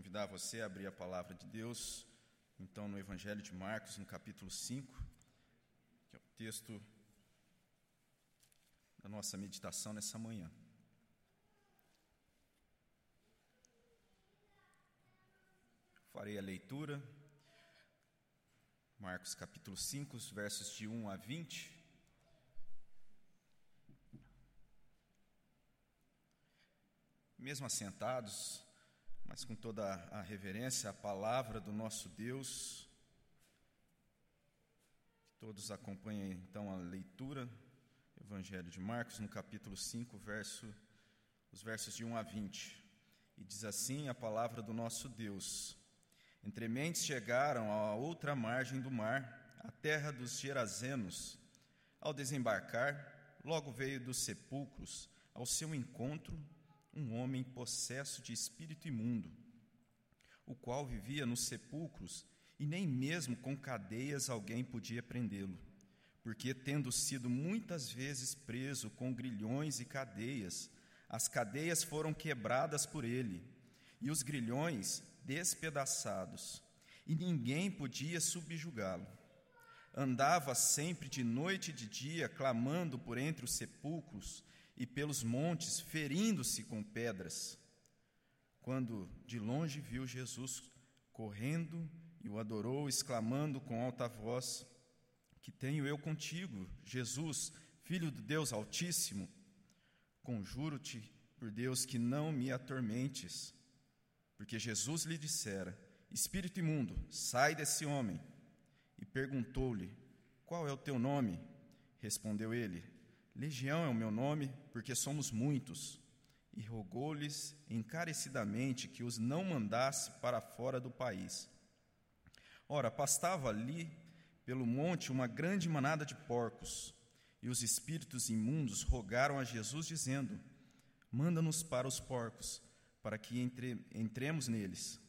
convidar você a abrir a palavra de Deus, então, no Evangelho de Marcos, no capítulo 5, que é o texto da nossa meditação nessa manhã. Farei a leitura, Marcos capítulo 5, versos de 1 a 20. Mesmo assentados, mas com toda a reverência à palavra do nosso Deus, todos acompanhem então a leitura, Evangelho de Marcos, no capítulo 5, verso, os versos de 1 a 20. E diz assim a palavra do nosso Deus: Entre mentes chegaram à outra margem do mar, a terra dos Gerazenos. Ao desembarcar, logo veio dos sepulcros ao seu encontro um homem possesso de espírito imundo, o qual vivia nos sepulcros e nem mesmo com cadeias alguém podia prendê-lo, porque, tendo sido muitas vezes preso com grilhões e cadeias, as cadeias foram quebradas por ele e os grilhões despedaçados, e ninguém podia subjugá-lo. Andava sempre de noite e de dia, clamando por entre os sepulcros e pelos montes, ferindo-se com pedras. Quando de longe viu Jesus correndo e o adorou, exclamando com alta voz: Que tenho eu contigo, Jesus, filho do Deus Altíssimo? Conjuro-te por Deus que não me atormentes. Porque Jesus lhe dissera: Espírito imundo, sai desse homem. E perguntou-lhe: Qual é o teu nome? Respondeu ele: Legião é o meu nome, porque somos muitos. E rogou-lhes encarecidamente que os não mandasse para fora do país. Ora, pastava ali pelo monte uma grande manada de porcos, e os espíritos imundos rogaram a Jesus, dizendo: Manda-nos para os porcos, para que entre, entremos neles.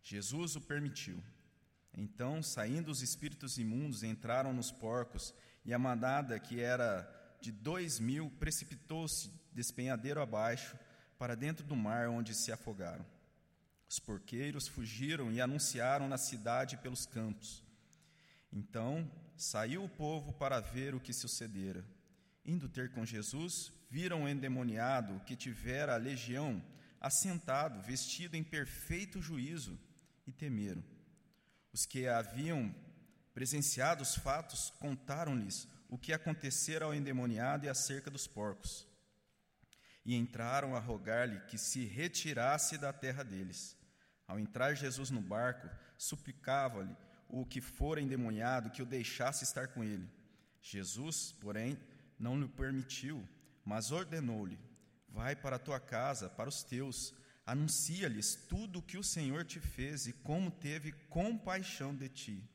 Jesus o permitiu. Então, saindo os espíritos imundos, entraram nos porcos, e a manada, que era de dois mil precipitou-se despenhadeiro abaixo para dentro do mar, onde se afogaram. Os porqueiros fugiram e anunciaram na cidade pelos campos. Então saiu o povo para ver o que sucedera. Indo ter com Jesus, viram o endemoniado que tivera a legião assentado, vestido em perfeito juízo, e temeram. Os que haviam presenciado os fatos contaram-lhes o que acontecera ao endemoniado e acerca dos porcos. E entraram a rogar-lhe que se retirasse da terra deles. Ao entrar Jesus no barco, suplicava-lhe o que fora endemoniado que o deixasse estar com ele. Jesus, porém, não lhe permitiu, mas ordenou-lhe: Vai para a tua casa, para os teus, anuncia-lhes tudo o que o Senhor te fez e como teve compaixão de ti.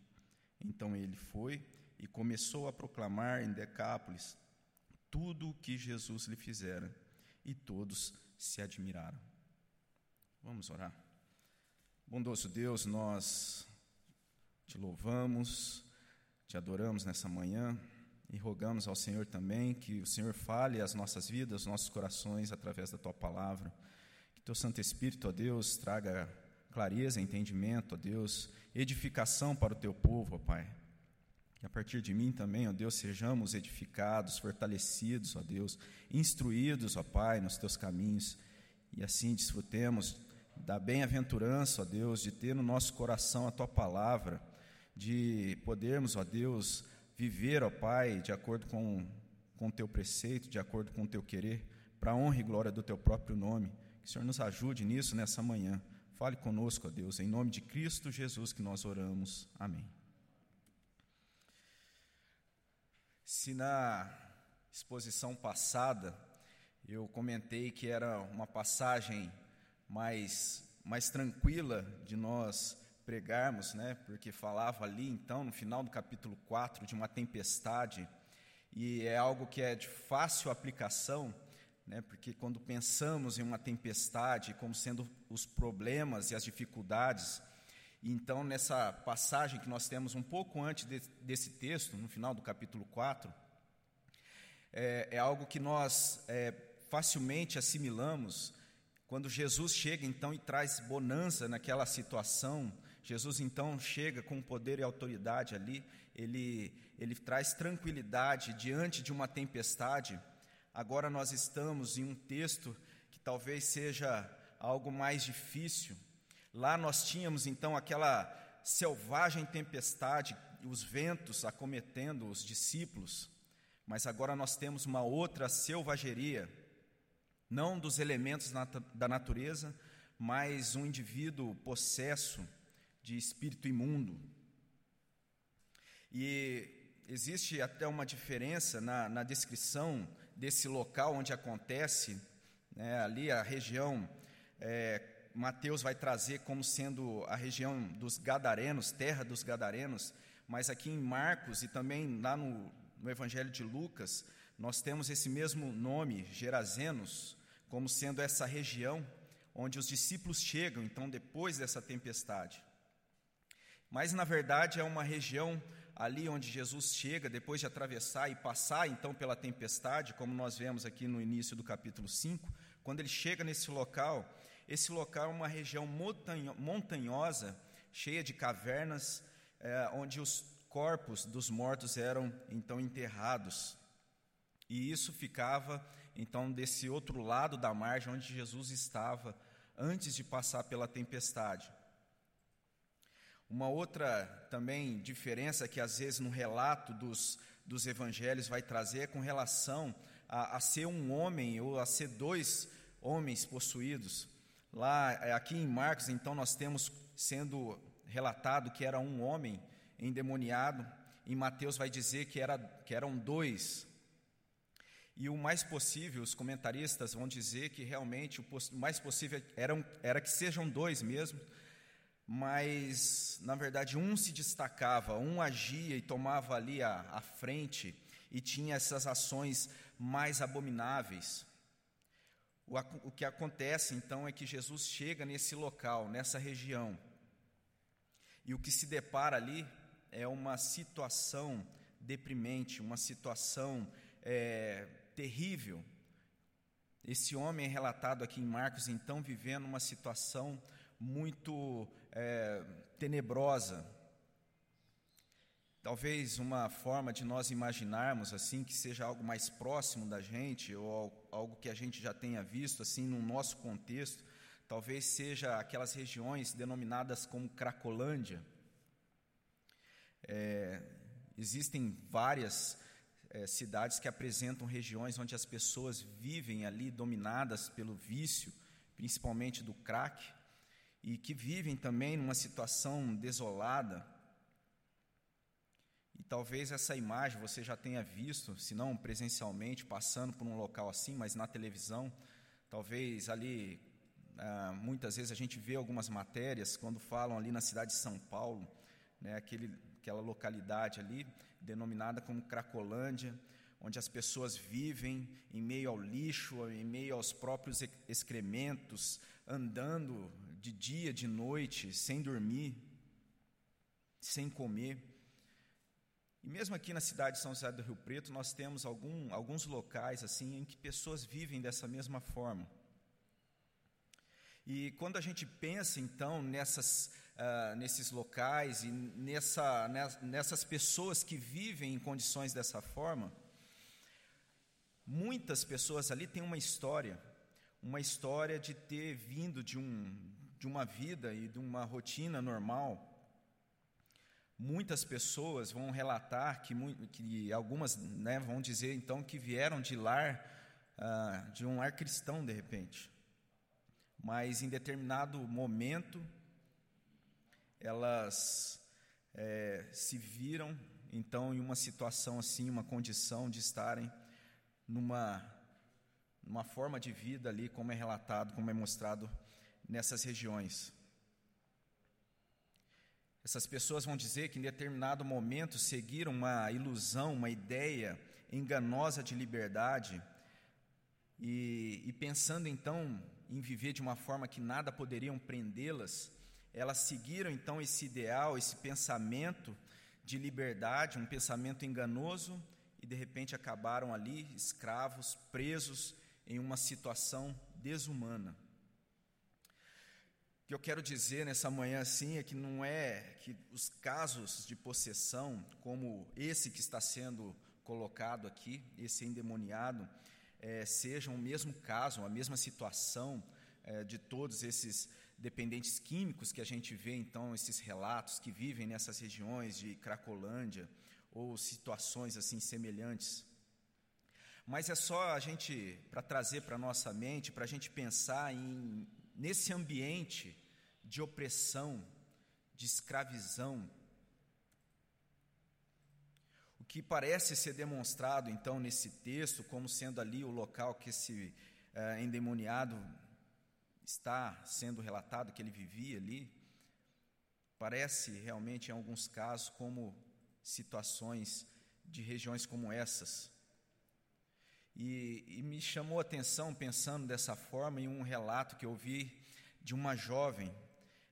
Então ele foi e começou a proclamar em Decápolis tudo o que Jesus lhe fizera, e todos se admiraram. Vamos orar. Bondoso Deus, nós te louvamos, te adoramos nessa manhã e rogamos ao Senhor também que o Senhor fale as nossas vidas, os nossos corações através da tua palavra. Que teu Santo Espírito, ó Deus, traga clareza, entendimento, ó Deus, edificação para o teu povo, ó Pai a partir de mim também, ó Deus, sejamos edificados, fortalecidos, ó Deus, instruídos, ó Pai, nos teus caminhos, e assim desfrutemos da bem-aventurança, ó Deus, de ter no nosso coração a tua palavra, de podermos, ó Deus, viver, ó Pai, de acordo com com teu preceito, de acordo com o teu querer, para a honra e glória do teu próprio nome. Que o Senhor nos ajude nisso nessa manhã. Fale conosco, ó Deus, em nome de Cristo Jesus que nós oramos. Amém. Se na exposição passada eu comentei que era uma passagem mais, mais tranquila de nós pregarmos, né? porque falava ali, então, no final do capítulo 4, de uma tempestade, e é algo que é de fácil aplicação, né? porque quando pensamos em uma tempestade como sendo os problemas e as dificuldades, então, nessa passagem que nós temos um pouco antes de, desse texto, no final do capítulo 4, é, é algo que nós é, facilmente assimilamos Quando Jesus chega então e traz bonança naquela situação, Jesus então chega com poder e autoridade ali, ele, ele traz tranquilidade diante de uma tempestade. Agora nós estamos em um texto que talvez seja algo mais difícil. Lá nós tínhamos então aquela selvagem tempestade, os ventos acometendo os discípulos, mas agora nós temos uma outra selvageria, não dos elementos da natureza, mas um indivíduo possesso de espírito imundo. E existe até uma diferença na, na descrição desse local onde acontece, né, ali a região, é, Mateus vai trazer como sendo a região dos Gadarenos, terra dos Gadarenos, mas aqui em Marcos e também lá no, no Evangelho de Lucas, nós temos esse mesmo nome, Gerazenos, como sendo essa região onde os discípulos chegam, então, depois dessa tempestade. Mas, na verdade, é uma região ali onde Jesus chega, depois de atravessar e passar então pela tempestade, como nós vemos aqui no início do capítulo 5, quando ele chega nesse local, esse local é uma região montanhosa, cheia de cavernas, é, onde os corpos dos mortos eram então enterrados. E isso ficava então desse outro lado da margem onde Jesus estava antes de passar pela tempestade. Uma outra também diferença que às vezes no relato dos, dos evangelhos vai trazer é com relação a, a ser um homem ou a ser dois homens possuídos. Lá, é, aqui em Marcos, então, nós temos sendo relatado que era um homem endemoniado, em Mateus vai dizer que, era, que eram dois. E o mais possível, os comentaristas vão dizer que realmente o mais possível era, era que sejam dois mesmo, mas na verdade um se destacava, um agia e tomava ali a, a frente e tinha essas ações mais abomináveis. O, que acontece então é que Jesus chega nesse local, nessa região, e o que se depara ali é uma situação deprimente, uma situação é, terrível. Esse homem é relatado aqui em Marcos, então, vivendo uma situação muito é, tenebrosa. Talvez uma forma de nós imaginarmos assim que seja algo mais próximo da gente ou algo que a gente já tenha visto assim no nosso contexto, talvez seja aquelas regiões denominadas como Cracolândia. É, existem várias é, cidades que apresentam regiões onde as pessoas vivem ali dominadas pelo vício, principalmente do crack e que vivem também numa situação desolada. E talvez essa imagem você já tenha visto, se não presencialmente, passando por um local assim, mas na televisão. Talvez ali, ah, muitas vezes a gente vê algumas matérias quando falam ali na cidade de São Paulo, né, aquele, aquela localidade ali, denominada como Cracolândia, onde as pessoas vivem em meio ao lixo, em meio aos próprios excrementos, andando de dia, de noite, sem dormir, sem comer. E mesmo aqui na cidade de São José do Rio Preto, nós temos algum, alguns locais assim em que pessoas vivem dessa mesma forma. E quando a gente pensa então nessas, uh, nesses locais e nessa, nessas pessoas que vivem em condições dessa forma, muitas pessoas ali têm uma história, uma história de ter vindo de um, de uma vida e de uma rotina normal, muitas pessoas vão relatar que, que algumas né, vão dizer então que vieram de lar, ah, de um lar cristão de repente, mas em determinado momento elas é, se viram então em uma situação assim, uma condição de estarem numa, numa forma de vida ali, como é relatado, como é mostrado nessas regiões. Essas pessoas vão dizer que em determinado momento seguiram uma ilusão, uma ideia enganosa de liberdade, e, e pensando então em viver de uma forma que nada poderiam prendê-las, elas seguiram então esse ideal, esse pensamento de liberdade, um pensamento enganoso, e de repente acabaram ali escravos, presos em uma situação desumana. O que eu quero dizer nessa manhã assim é que não é que os casos de possessão, como esse que está sendo colocado aqui, esse endemoniado, é, sejam o mesmo caso, a mesma situação é, de todos esses dependentes químicos que a gente vê, então, esses relatos que vivem nessas regiões de Cracolândia ou situações assim semelhantes. Mas é só a gente, para trazer para a nossa mente, para a gente pensar em, nesse ambiente de opressão, de escravização, o que parece ser demonstrado, então, nesse texto, como sendo ali o local que esse eh, endemoniado está sendo relatado, que ele vivia ali, parece realmente, em alguns casos, como situações de regiões como essas. E, e, me chamou a atenção, pensando dessa forma, em um relato que eu vi de uma jovem.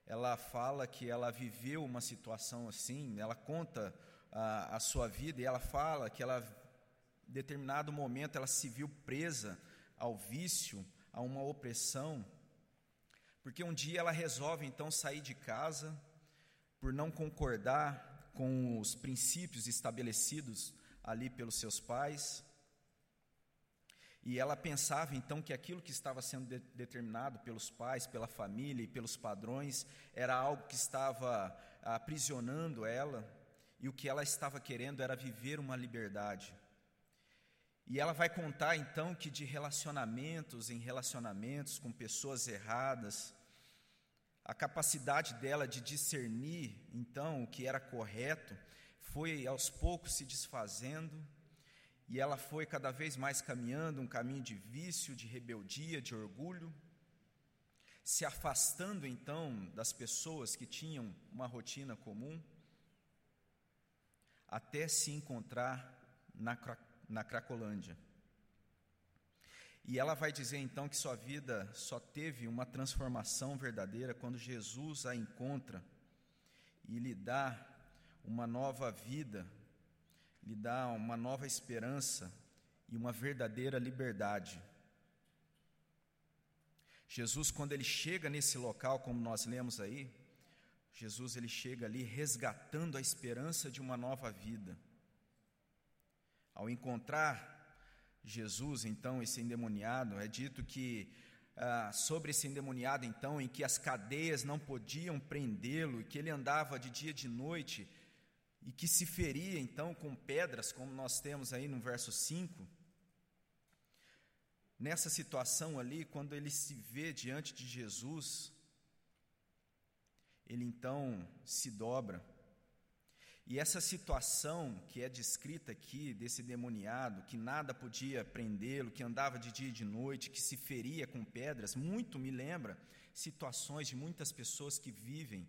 Ela fala que ela viveu uma situação assim, ela conta a, a sua vida e ela fala que ela, em determinado momento, ela se viu presa ao vício, a uma opressão, porque um dia ela resolve então sair de casa por não concordar com os princípios estabelecidos ali pelos seus pais e ela pensava então que aquilo que estava sendo de determinado pelos pais, pela família e pelos padrões era algo que estava aprisionando ela, e o que ela estava querendo era viver uma liberdade. E ela vai contar então que de relacionamentos em relacionamentos com pessoas erradas, a capacidade dela de discernir então o que era correto foi aos poucos se desfazendo e ela foi cada vez mais caminhando um caminho de vício, de rebeldia, de orgulho, se afastando então das pessoas que tinham uma rotina comum, até se encontrar na, na Cracolândia. E ela vai dizer então que sua vida só teve uma transformação verdadeira quando Jesus a encontra e lhe dá uma nova vida lhe dá uma nova esperança e uma verdadeira liberdade. Jesus, quando ele chega nesse local, como nós lemos aí, Jesus ele chega ali resgatando a esperança de uma nova vida. Ao encontrar Jesus, então, esse endemoniado, é dito que ah, sobre esse endemoniado, então, em que as cadeias não podiam prendê-lo, e que ele andava de dia e de noite, e que se feria então com pedras, como nós temos aí no verso 5, nessa situação ali, quando ele se vê diante de Jesus, ele então se dobra. E essa situação que é descrita aqui, desse demoniado, que nada podia prendê-lo, que andava de dia e de noite, que se feria com pedras, muito me lembra situações de muitas pessoas que vivem.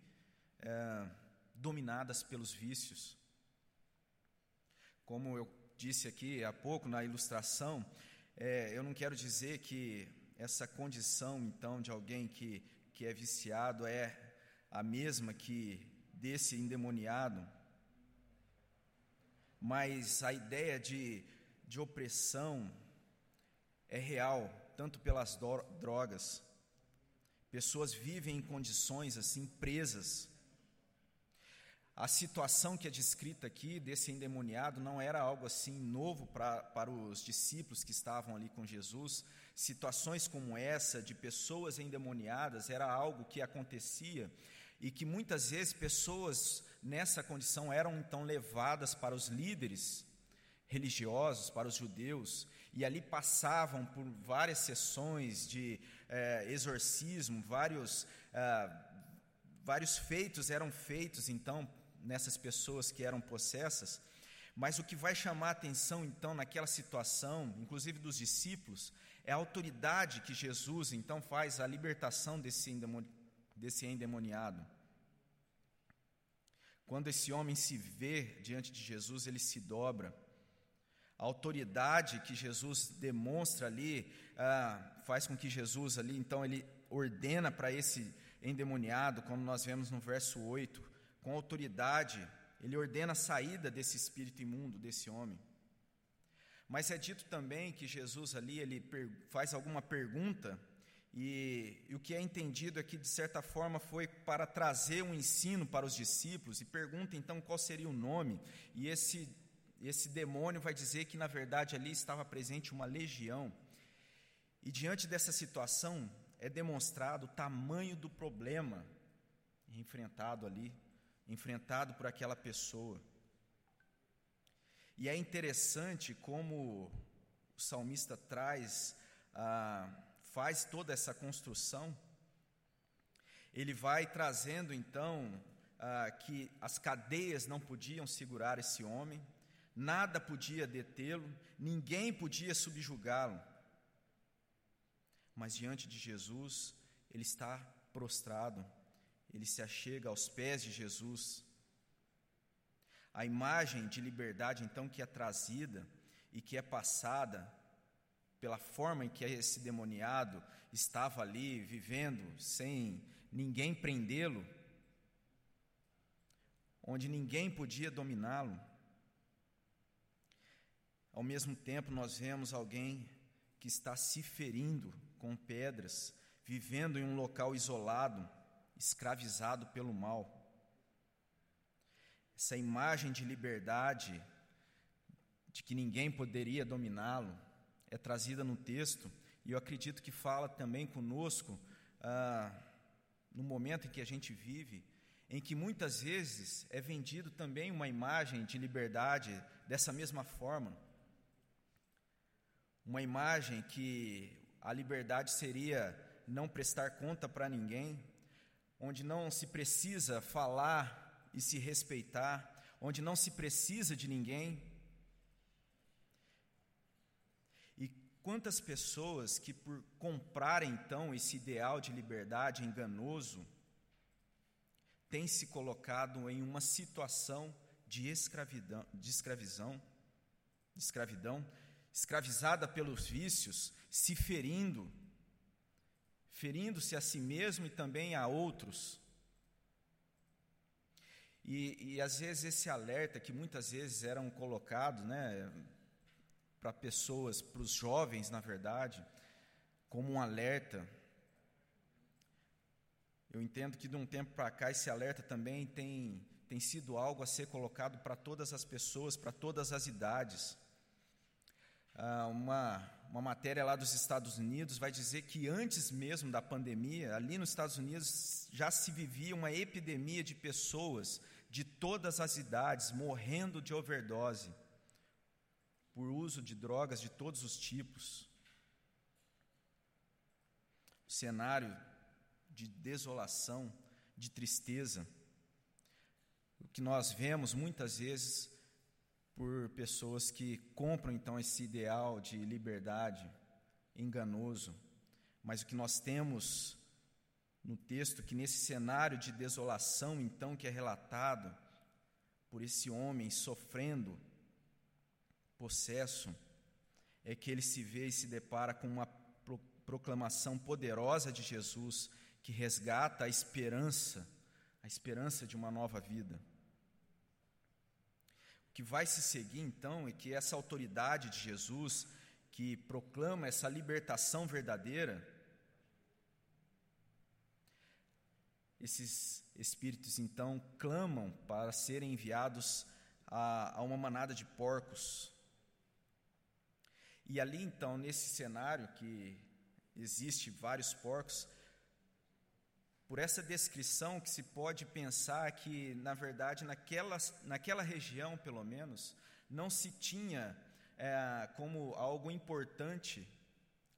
É, dominadas pelos vícios. Como eu disse aqui há pouco na ilustração, é, eu não quero dizer que essa condição, então, de alguém que, que é viciado é a mesma que desse endemoniado, mas a ideia de, de opressão é real, tanto pelas drogas. Pessoas vivem em condições assim, presas a situação que é descrita aqui desse endemoniado não era algo assim novo pra, para os discípulos que estavam ali com Jesus. Situações como essa, de pessoas endemoniadas, era algo que acontecia e que muitas vezes pessoas nessa condição eram então levadas para os líderes religiosos, para os judeus, e ali passavam por várias sessões de eh, exorcismo, vários, eh, vários feitos eram feitos então nessas pessoas que eram possessas, mas o que vai chamar a atenção então naquela situação, inclusive dos discípulos, é a autoridade que Jesus então faz a libertação desse, desse endemoniado. Quando esse homem se vê diante de Jesus, ele se dobra. A autoridade que Jesus demonstra ali ah, faz com que Jesus ali, então, ele ordena para esse endemoniado, como nós vemos no verso 8, com autoridade, ele ordena a saída desse espírito imundo, desse homem. Mas é dito também que Jesus ali ele faz alguma pergunta E, e, o que é entendido é que, de certa forma, foi para trazer um ensino para os discípulos, e pergunta então qual seria o nome, e esse, esse demônio vai dizer que, na verdade, ali estava presente uma legião. E diante dessa situação, é demonstrado o tamanho do problema enfrentado ali, enfrentado por aquela pessoa. E é interessante como o salmista traz ah, faz toda essa construção, ele vai trazendo então ah, que as cadeias não podiam segurar esse homem, nada podia detê-lo, ninguém podia subjugá-lo. Mas diante de Jesus, ele está prostrado, ele se achega aos pés de Jesus. A imagem de liberdade, então, que é trazida e que é passada pela forma em que esse demoniado estava ali vivendo sem ninguém prendê-lo, onde ninguém podia dominá-lo. Ao mesmo tempo, nós vemos alguém que está se ferindo com pedras, vivendo em um local isolado, escravizado pelo mal. Essa imagem de liberdade, de que ninguém poderia dominá-lo, é trazida no texto, e eu acredito que fala também conosco ah, no momento em que a gente vive, em que muitas vezes é vendido também uma imagem de liberdade dessa mesma forma. Uma imagem que a liberdade seria não prestar conta para ninguém, onde não se precisa falar e se respeitar, onde não se precisa de ninguém, Quantas pessoas que, por comprarem então esse ideal de liberdade enganoso, têm se colocado em uma situação de escravidão, de escravidão, de escravidão, escravizada pelos vícios, se ferindo, ferindo-se a si mesmo e também a outros. E, e às vezes esse alerta que muitas vezes eram colocados, né, para pessoas, para os jovens, na verdade, como um alerta. Eu entendo que de um tempo para cá esse alerta também tem, tem sido algo a ser colocado para todas as pessoas, para todas as idades. Ah, uma, uma matéria lá dos Estados Unidos vai dizer que antes mesmo da pandemia, ali nos Estados Unidos já se vivia uma epidemia de pessoas de todas as idades morrendo de overdose por uso de drogas de todos os tipos. Cenário de desolação, de tristeza. O que nós vemos muitas vezes por pessoas que compram então esse ideal de liberdade enganoso. Mas o que nós temos no texto que nesse cenário de desolação então que é relatado por esse homem sofrendo possesso é que ele se vê e se depara com uma proclamação poderosa de Jesus que resgata a esperança, a esperança de uma nova vida. Que vai se seguir então é que essa autoridade de Jesus, que proclama essa libertação verdadeira, esses espíritos então clamam para serem enviados a, a uma manada de porcos. E ali então, nesse cenário que existe vários porcos, por essa descrição que se pode pensar que, na verdade, naquela, naquela região, pelo menos, não se tinha é, como algo importante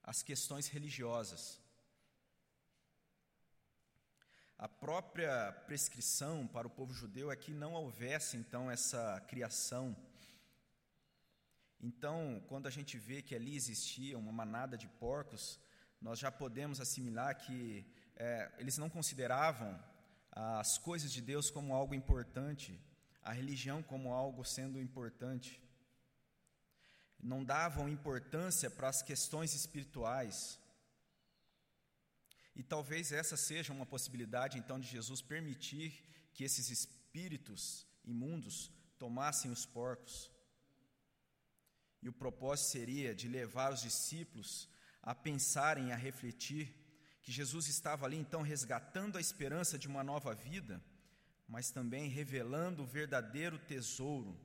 as questões religiosas. A própria prescrição para o povo judeu é que não houvesse, então, essa criação então, quando a gente vê que ali existia uma manada de porcos, nós já podemos assimilar que é, eles não consideravam as coisas de Deus como algo importante, a religião como algo sendo importante. Não davam importância para as questões espirituais. E talvez essa seja uma possibilidade, então, de Jesus permitir que esses espíritos imundos tomassem os porcos. E o propósito seria de levar os discípulos a pensarem, a refletir que Jesus estava ali então resgatando a esperança de uma nova vida, mas também revelando o verdadeiro tesouro.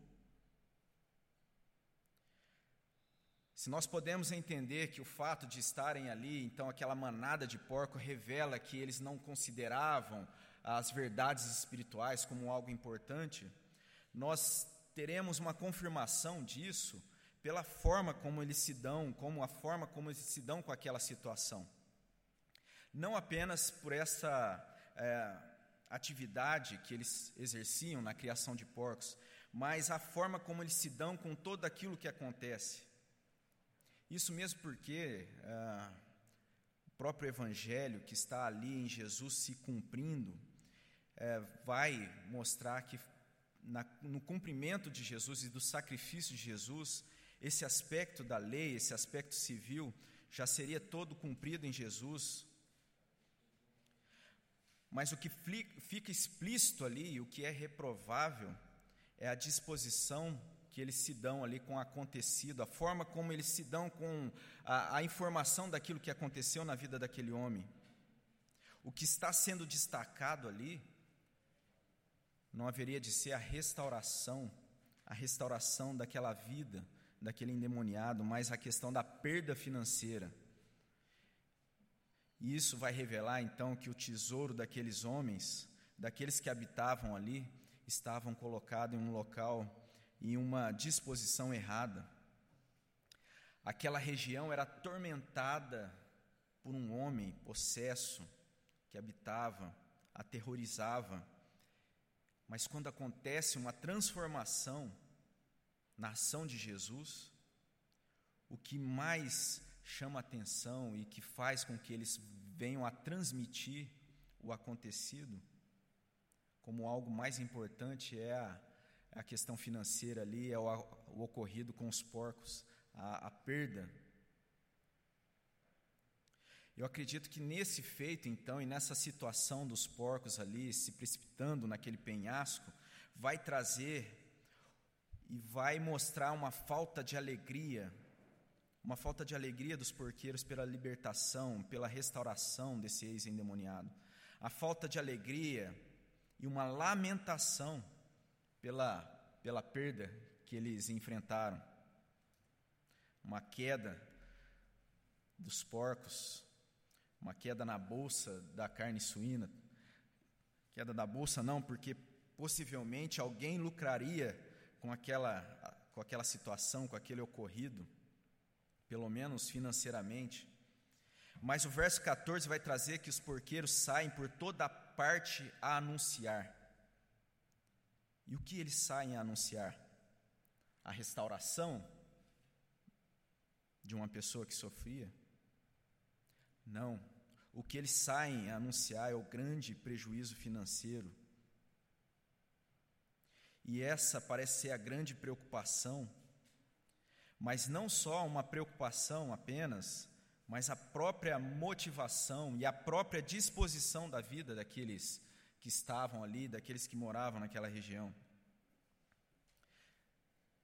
Se nós podemos entender que o fato de estarem ali, então aquela manada de porco revela que eles não consideravam as verdades espirituais como algo importante, nós teremos uma confirmação disso pela forma como eles se dão, como a forma como eles se dão com aquela situação. Não apenas por essa é, atividade que eles exerciam na criação de porcos, mas a forma como eles se dão com todo aquilo que acontece. Isso mesmo porque é, o próprio Evangelho que está ali em Jesus se cumprindo é, vai mostrar que na, no cumprimento de Jesus e do sacrifício de Jesus, esse aspecto da lei, esse aspecto civil, já seria todo cumprido em Jesus. Mas o que fica explícito ali, o que é reprovável, é a disposição que eles se dão ali com o acontecido, a forma como eles se dão com a, a informação daquilo que aconteceu na vida daquele homem. O que está sendo destacado ali não haveria de ser a restauração, a restauração daquela vida, daquele endemoniado, mas a questão da perda financeira. E isso vai revelar então que o tesouro daqueles homens, daqueles que habitavam ali, estavam colocados em um local, em uma disposição errada. Aquela região era atormentada por um homem possesso que habitava, aterrorizava mas quando acontece uma transformação na ação de Jesus, o que mais chama atenção e que faz com que eles venham a transmitir o acontecido como algo mais importante é a, é a questão financeira ali, é o, o ocorrido com os porcos, a, a perda. Eu acredito que nesse feito, então, e nessa situação dos porcos ali se precipitando naquele penhasco, vai trazer e vai mostrar uma falta de alegria, uma falta de alegria dos porqueiros pela libertação, pela restauração desse ex-endemoniado. A falta de alegria e uma lamentação pela, pela perda que eles enfrentaram. Uma queda dos porcos, uma queda na bolsa da carne suína. Queda da bolsa não, porque possivelmente alguém lucraria com aquela, com aquela situação, com aquele ocorrido, pelo menos financeiramente. Mas o verso 14 vai trazer que os porqueiros saem por toda parte a anunciar. E o que eles saem a anunciar? A restauração de uma pessoa que sofria? Não. O que eles saem a anunciar é o grande prejuízo financeiro. E essa parece ser a grande preocupação, mas não só uma preocupação apenas, mas a própria motivação e a própria disposição da vida daqueles que estavam ali, daqueles que moravam naquela região.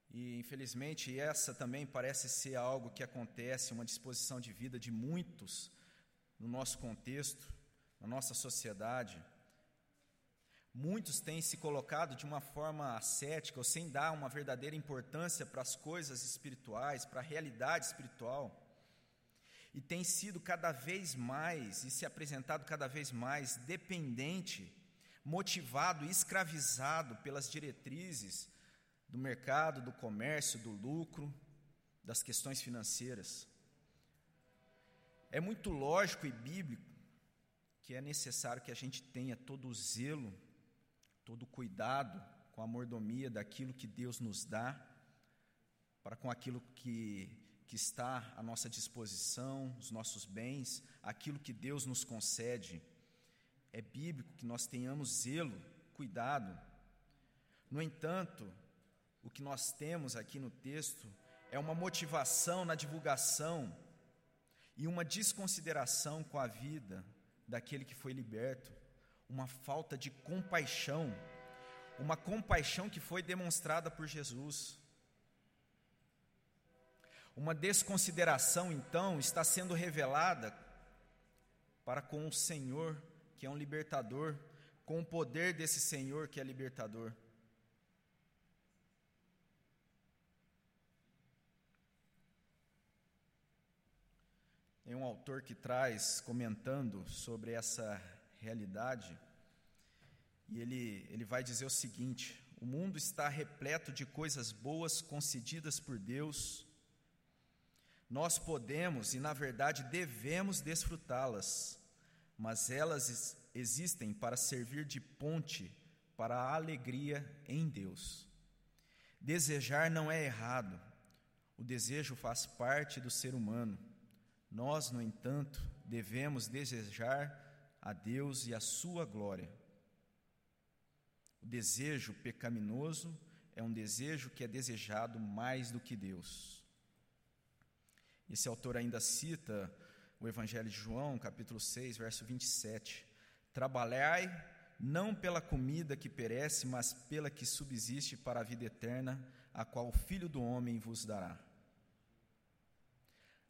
E infelizmente essa também parece ser algo que acontece, uma disposição de vida de muitos no nosso contexto, na nossa sociedade. Muitos têm se colocado de uma forma ascética ou sem dar uma verdadeira importância para as coisas espirituais, para a realidade espiritual. E tem sido cada vez mais e se apresentado cada vez mais dependente, motivado, escravizado pelas diretrizes do mercado, do comércio, do lucro, das questões financeiras. É muito lógico e bíblico que é necessário que a gente tenha todo o zelo, todo o cuidado com a mordomia daquilo que Deus nos dá, para com aquilo que, que está à nossa disposição, os nossos bens, aquilo que Deus nos concede. É bíblico que nós tenhamos zelo, cuidado. No entanto, o que nós temos aqui no texto é uma motivação na divulgação e uma desconsideração com a vida daquele que foi liberto, uma falta de compaixão, uma compaixão que foi demonstrada por Jesus. Uma desconsideração, então, está sendo revelada para com o Senhor, que é um libertador, com o poder desse Senhor que é libertador. Tem um autor que traz, comentando sobre essa realidade, e ele, ele vai dizer o seguinte: o mundo está repleto de coisas boas concedidas por Deus. Nós podemos e, na verdade, devemos desfrutá-las, mas elas existem para servir de ponte para a alegria em Deus. Desejar não é errado, o desejo faz parte do ser humano. Nós, no entanto, devemos desejar a Deus e a sua glória. O desejo pecaminoso é um desejo que é desejado mais do que Deus. Esse autor ainda cita o Evangelho de João, capítulo 6, verso 27. Trabalhai não pela comida que perece, mas pela que subsiste para a vida eterna, a qual o Filho do Homem vos dará.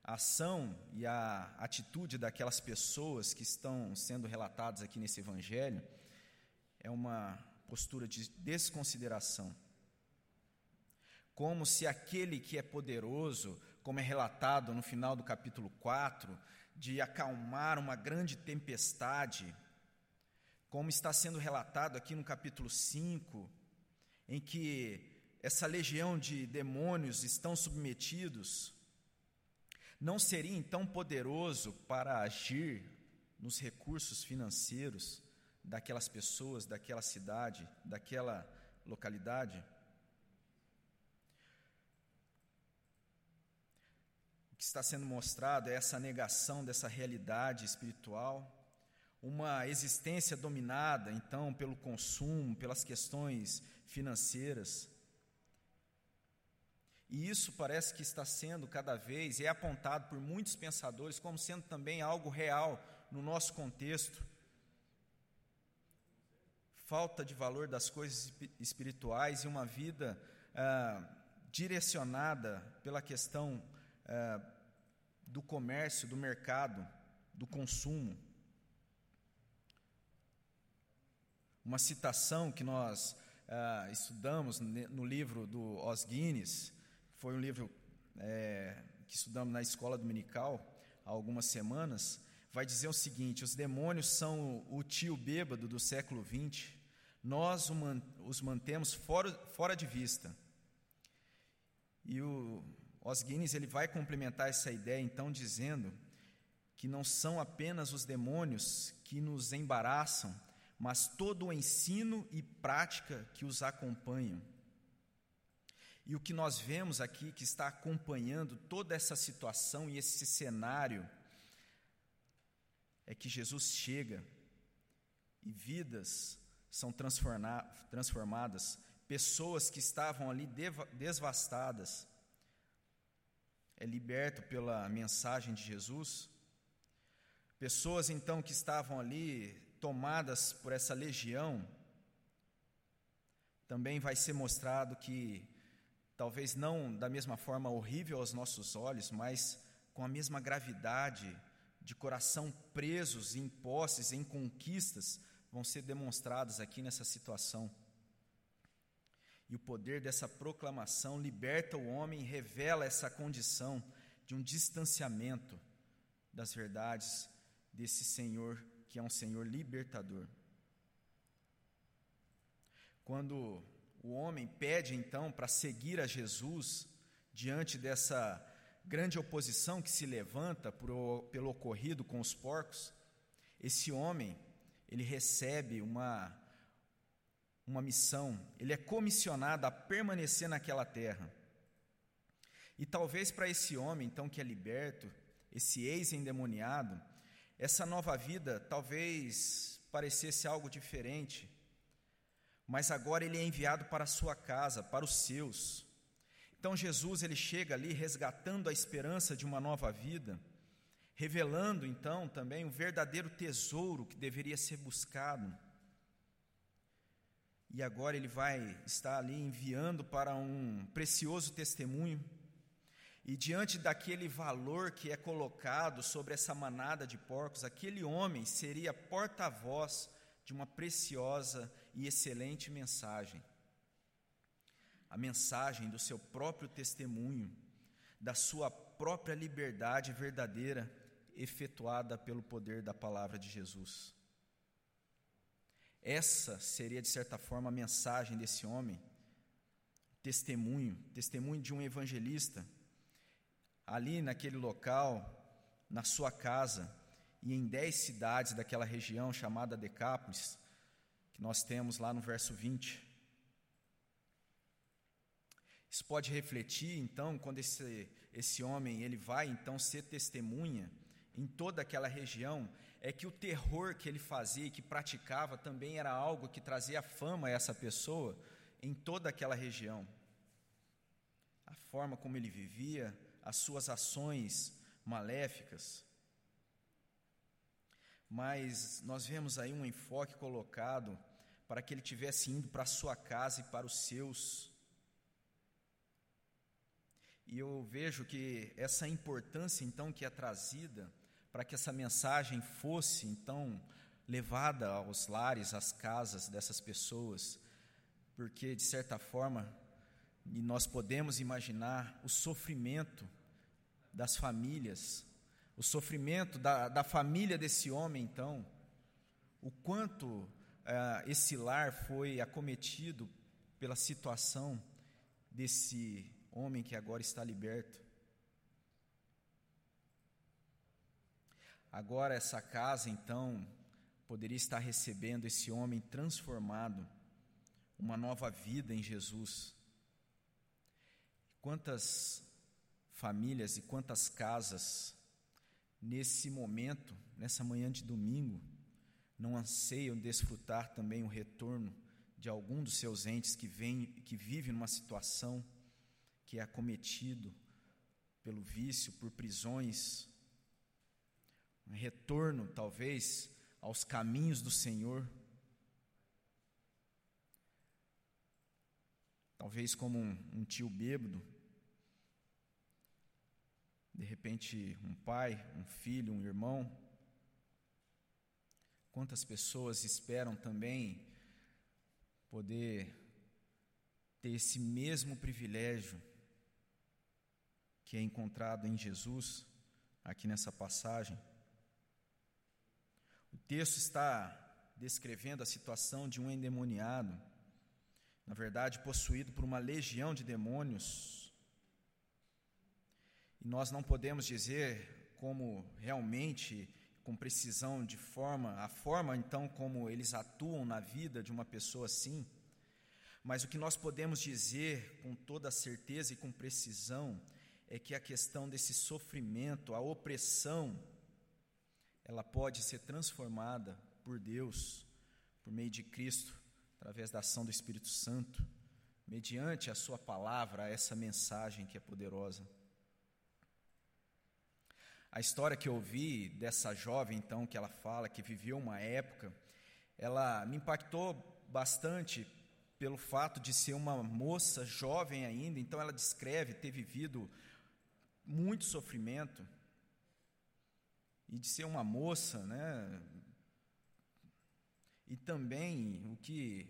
A ação e a atitude daquelas pessoas que estão sendo relatadas aqui nesse Evangelho é uma postura de desconsideração. Como se aquele que é poderoso, como é relatado no final do capítulo 4, de acalmar uma grande tempestade, como está sendo relatado aqui no capítulo 5, em que essa legião de demônios estão submetidos, não seria então poderoso para agir nos recursos financeiros daquelas pessoas, daquela cidade, daquela localidade? O que está sendo mostrado é essa negação dessa realidade espiritual, uma existência dominada então pelo consumo, pelas questões financeiras. E isso parece que está sendo cada vez, é apontado por muitos pensadores como sendo também algo real no nosso contexto falta de valor das coisas espirituais e uma vida ah, direcionada pela questão ah, do comércio, do mercado, do consumo. Uma citação que nós ah, estudamos no livro do Os Guinness, foi um livro é, que estudamos na escola dominical há algumas semanas, vai dizer o seguinte: os demônios são o tio bêbado do século XX nós os mantemos fora, fora de vista. E o Os Guinness ele vai complementar essa ideia então dizendo que não são apenas os demônios que nos embaraçam, mas todo o ensino e prática que os acompanham. E o que nós vemos aqui que está acompanhando toda essa situação e esse cenário é que Jesus chega e vidas são transformadas, pessoas que estavam ali devastadas, é liberto pela mensagem de Jesus. Pessoas então que estavam ali tomadas por essa legião, também vai ser mostrado que, talvez não da mesma forma horrível aos nossos olhos, mas com a mesma gravidade, de coração presos em posses, em conquistas, vão ser demonstrados aqui nessa situação. E o poder dessa proclamação liberta o homem revela essa condição de um distanciamento das verdades desse Senhor, que é um Senhor libertador. Quando o homem pede então para seguir a Jesus, diante dessa grande oposição que se levanta por, pelo ocorrido com os porcos, esse homem ele recebe uma, uma missão, ele é comissionado a permanecer naquela terra. E talvez para esse homem, então, que é liberto, esse ex-endemoniado, essa nova vida talvez parecesse algo diferente, mas agora ele é enviado para a sua casa, para os seus. Então Jesus ele chega ali resgatando a esperança de uma nova vida revelando então também o verdadeiro tesouro que deveria ser buscado. E agora ele vai estar ali enviando para um precioso testemunho. E diante daquele valor que é colocado sobre essa manada de porcos, aquele homem seria porta-voz de uma preciosa e excelente mensagem. A mensagem do seu próprio testemunho, da sua própria liberdade verdadeira, efetuada pelo poder da palavra de Jesus. Essa seria, de certa forma, a mensagem desse homem, testemunho, testemunho de um evangelista, ali naquele local, na sua casa, e em dez cidades daquela região chamada Decápolis, que nós temos lá no verso 20. Isso pode refletir, então, quando esse, esse homem ele vai então ser testemunha em toda aquela região, é que o terror que ele fazia e que praticava também era algo que trazia fama a essa pessoa em toda aquela região. A forma como ele vivia, as suas ações maléficas. Mas nós vemos aí um enfoque colocado para que ele tivesse indo para a sua casa e para os seus. E eu vejo que essa importância então que é trazida para que essa mensagem fosse então levada aos lares, às casas dessas pessoas, porque de certa forma nós podemos imaginar o sofrimento das famílias, o sofrimento da, da família desse homem, então, o quanto eh, esse lar foi acometido pela situação desse homem que agora está liberto. Agora, essa casa, então, poderia estar recebendo esse homem transformado, uma nova vida em Jesus. Quantas famílias e quantas casas, nesse momento, nessa manhã de domingo, não anseiam desfrutar também o retorno de algum dos seus entes que, vem, que vive numa situação que é acometido pelo vício, por prisões, um retorno, talvez, aos caminhos do Senhor. Talvez como um, um tio bêbado, de repente um pai, um filho, um irmão. Quantas pessoas esperam também poder ter esse mesmo privilégio que é encontrado em Jesus, aqui nessa passagem. O texto está descrevendo a situação de um endemoniado, na verdade, possuído por uma legião de demônios. E nós não podemos dizer como realmente, com precisão, de forma, a forma então como eles atuam na vida de uma pessoa assim. Mas o que nós podemos dizer com toda certeza e com precisão é que a questão desse sofrimento, a opressão, ela pode ser transformada por Deus, por meio de Cristo, através da ação do Espírito Santo, mediante a Sua palavra, essa mensagem que é poderosa. A história que eu ouvi dessa jovem, então, que ela fala, que viveu uma época, ela me impactou bastante pelo fato de ser uma moça jovem ainda, então ela descreve ter vivido muito sofrimento, e de ser uma moça, né? E também o que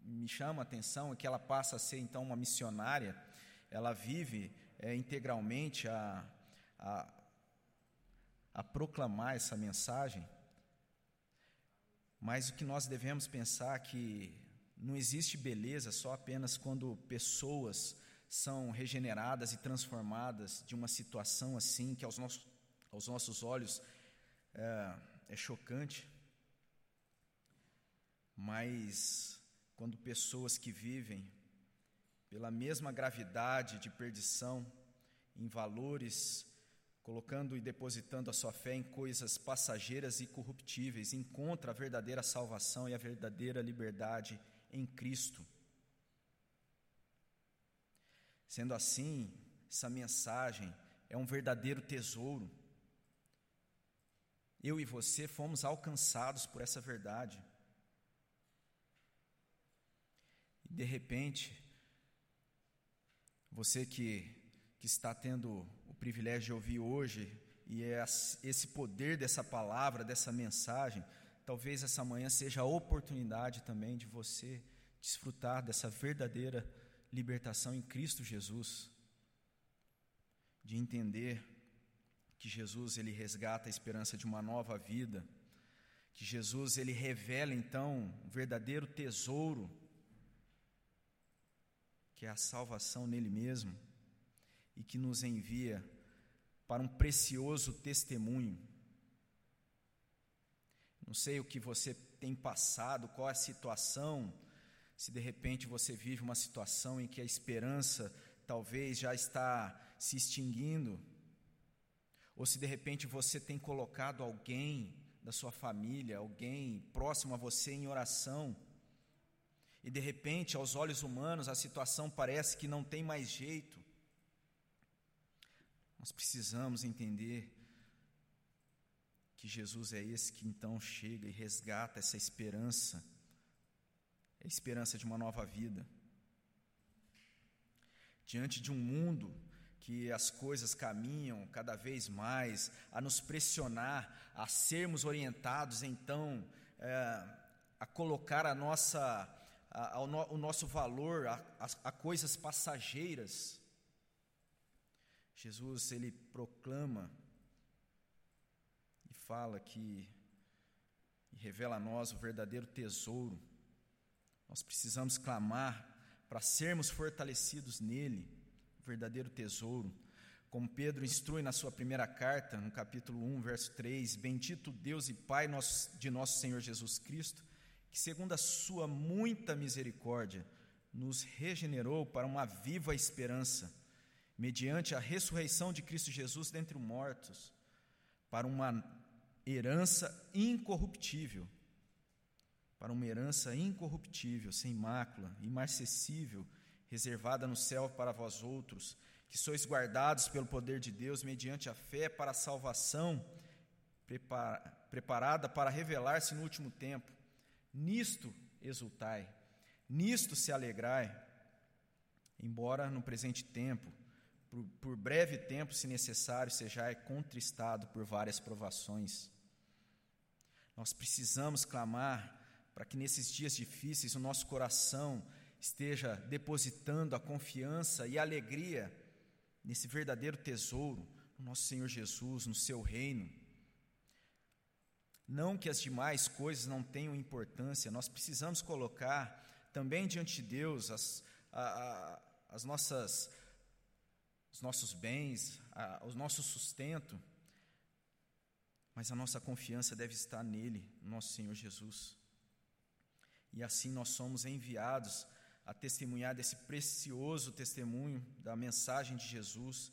me chama a atenção é que ela passa a ser então uma missionária, ela vive é, integralmente a, a, a proclamar essa mensagem. Mas o que nós devemos pensar é que não existe beleza só apenas quando pessoas são regeneradas e transformadas de uma situação assim que aos nossos aos nossos olhos é, é chocante, mas quando pessoas que vivem pela mesma gravidade de perdição, em valores, colocando e depositando a sua fé em coisas passageiras e corruptíveis, encontra a verdadeira salvação e a verdadeira liberdade em Cristo. Sendo assim, essa mensagem é um verdadeiro tesouro eu e você fomos alcançados por essa verdade. E de repente, você que, que está tendo privilégio de ouvir hoje, e é esse poder dessa palavra, dessa mensagem, talvez essa manhã seja a oportunidade também de você desfrutar dessa verdadeira libertação em Cristo Jesus, de entender que Jesus ele resgata a esperança de uma nova vida, que Jesus ele revela então o verdadeiro tesouro que é a salvação nele mesmo e que nos envia para um precioso testemunho. Não sei o que você tem passado, qual é a situação, se de repente você vive uma situação em que a esperança talvez já está se extinguindo, ou se de repente você tem colocado alguém da sua família, alguém próximo a você em oração, e de repente, aos olhos humanos, a situação parece que não tem mais jeito. Nós precisamos entender que Jesus é esse que então chega e resgata essa esperança, a esperança de uma nova vida. Diante de um mundo que as coisas caminham cada vez mais a nos pressionar, a sermos orientados então é, a colocar a nossa a, no, o nosso valor a, a, a coisas passageiras. Jesus ele proclama e fala que e revela a nós o verdadeiro tesouro. Nós precisamos clamar para sermos fortalecidos nele, o verdadeiro tesouro. Como Pedro instrui na sua primeira carta, no capítulo 1, verso 3: Bendito Deus e Pai de nosso Senhor Jesus Cristo, que, segundo a sua muita misericórdia, nos regenerou para uma viva esperança, mediante a ressurreição de Cristo Jesus dentre os mortos, para uma herança incorruptível, para uma herança incorruptível, sem mácula, imarcessível, reservada no céu para vós outros, que sois guardados pelo poder de Deus mediante a fé para a salvação, preparada para revelar-se no último tempo. Nisto exultai, nisto se alegrai, embora no presente tempo, por, por breve tempo, se necessário, sejais contristado por várias provações. Nós precisamos clamar para que nesses dias difíceis o nosso coração esteja depositando a confiança e a alegria nesse verdadeiro tesouro, no nosso Senhor Jesus, no seu reino não que as demais coisas não tenham importância, nós precisamos colocar também diante de Deus as, a, a, as nossas, os nossos bens, a, o nosso sustento, mas a nossa confiança deve estar nele, nosso Senhor Jesus. E assim nós somos enviados a testemunhar desse precioso testemunho da mensagem de Jesus,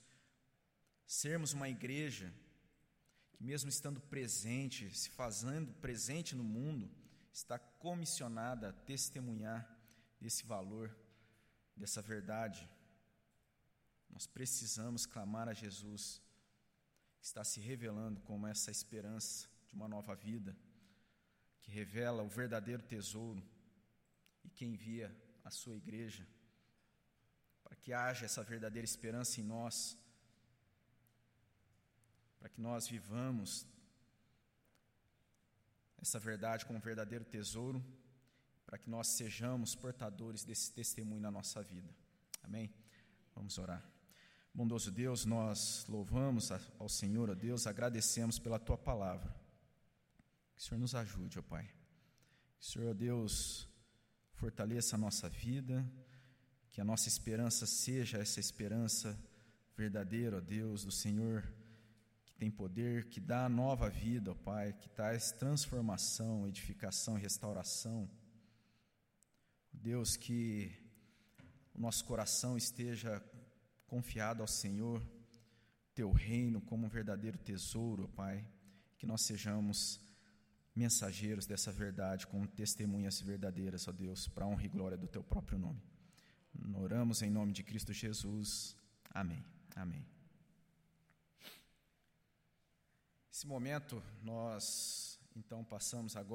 sermos uma igreja que, mesmo estando presente, se fazendo presente no mundo, está comissionada a testemunhar desse valor, dessa verdade. Nós precisamos clamar a Jesus, que está se revelando como essa esperança de uma nova vida, que revela o verdadeiro tesouro e que envia a sua igreja, para que haja essa verdadeira esperança em nós para que nós vivamos essa verdade como um verdadeiro tesouro, para que nós sejamos portadores desse testemunho na nossa vida. Amém? Vamos orar. Bondoso Deus, nós louvamos ao Senhor, ó Deus, agradecemos pela tua palavra. Que o Senhor nos ajude, ó Pai. Que o Senhor, ó Deus, fortaleça a nossa vida, que a nossa esperança seja essa esperança verdadeira, ó Deus, do Senhor tem poder, que dá nova vida, ó Pai, que traz transformação, edificação restauração. Deus, que o nosso coração esteja confiado ao Senhor, teu reino como um verdadeiro tesouro, Pai, que nós sejamos mensageiros dessa verdade, com testemunhas verdadeiras, ó Deus, para honra e glória do teu próprio nome. Oramos em nome de Cristo Jesus. Amém. Amém. Esse momento nós então passamos agora